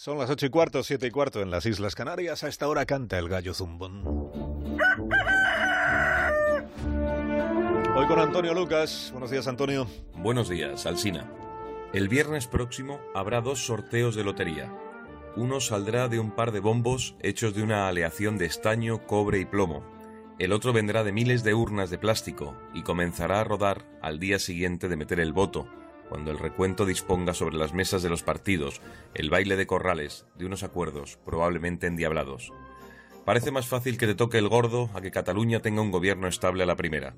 Son las ocho y cuarto, siete y cuarto en las Islas Canarias. A esta hora canta el gallo zumbón. Hoy con Antonio Lucas. Buenos días, Antonio. Buenos días, Alsina. El viernes próximo habrá dos sorteos de lotería. Uno saldrá de un par de bombos hechos de una aleación de estaño, cobre y plomo. El otro vendrá de miles de urnas de plástico y comenzará a rodar al día siguiente de meter el voto cuando el recuento disponga sobre las mesas de los partidos el baile de corrales de unos acuerdos probablemente endiablados. Parece más fácil que te toque el gordo a que Cataluña tenga un gobierno estable a la primera.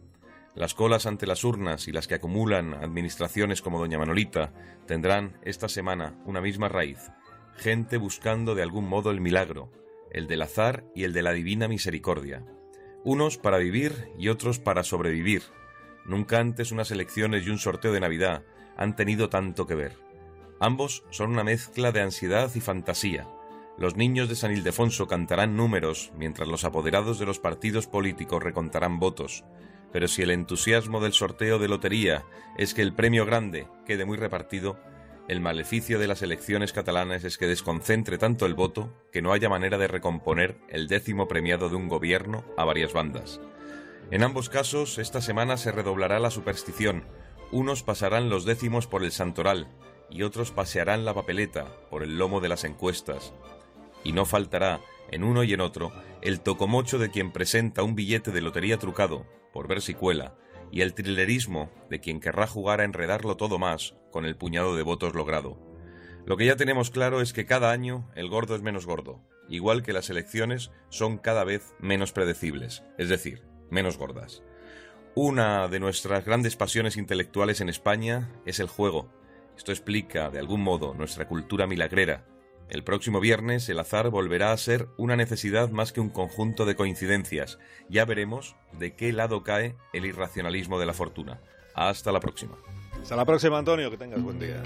Las colas ante las urnas y las que acumulan administraciones como Doña Manolita tendrán esta semana una misma raíz. Gente buscando de algún modo el milagro, el del azar y el de la divina misericordia. Unos para vivir y otros para sobrevivir. Nunca antes unas elecciones y un sorteo de Navidad han tenido tanto que ver. Ambos son una mezcla de ansiedad y fantasía. Los niños de San Ildefonso cantarán números, mientras los apoderados de los partidos políticos recontarán votos. Pero si el entusiasmo del sorteo de lotería es que el premio grande quede muy repartido, el maleficio de las elecciones catalanas es que desconcentre tanto el voto que no haya manera de recomponer el décimo premiado de un gobierno a varias bandas. En ambos casos, esta semana se redoblará la superstición, unos pasarán los décimos por el santoral y otros pasearán la papeleta por el lomo de las encuestas. Y no faltará, en uno y en otro, el tocomocho de quien presenta un billete de lotería trucado, por ver si cuela, y el trillerismo de quien querrá jugar a enredarlo todo más con el puñado de votos logrado. Lo que ya tenemos claro es que cada año el gordo es menos gordo, igual que las elecciones son cada vez menos predecibles, es decir, menos gordas. Una de nuestras grandes pasiones intelectuales en España es el juego. Esto explica, de algún modo, nuestra cultura milagrera. El próximo viernes el azar volverá a ser una necesidad más que un conjunto de coincidencias. Ya veremos de qué lado cae el irracionalismo de la fortuna. Hasta la próxima. Hasta la próxima, Antonio. Que tengas buen día.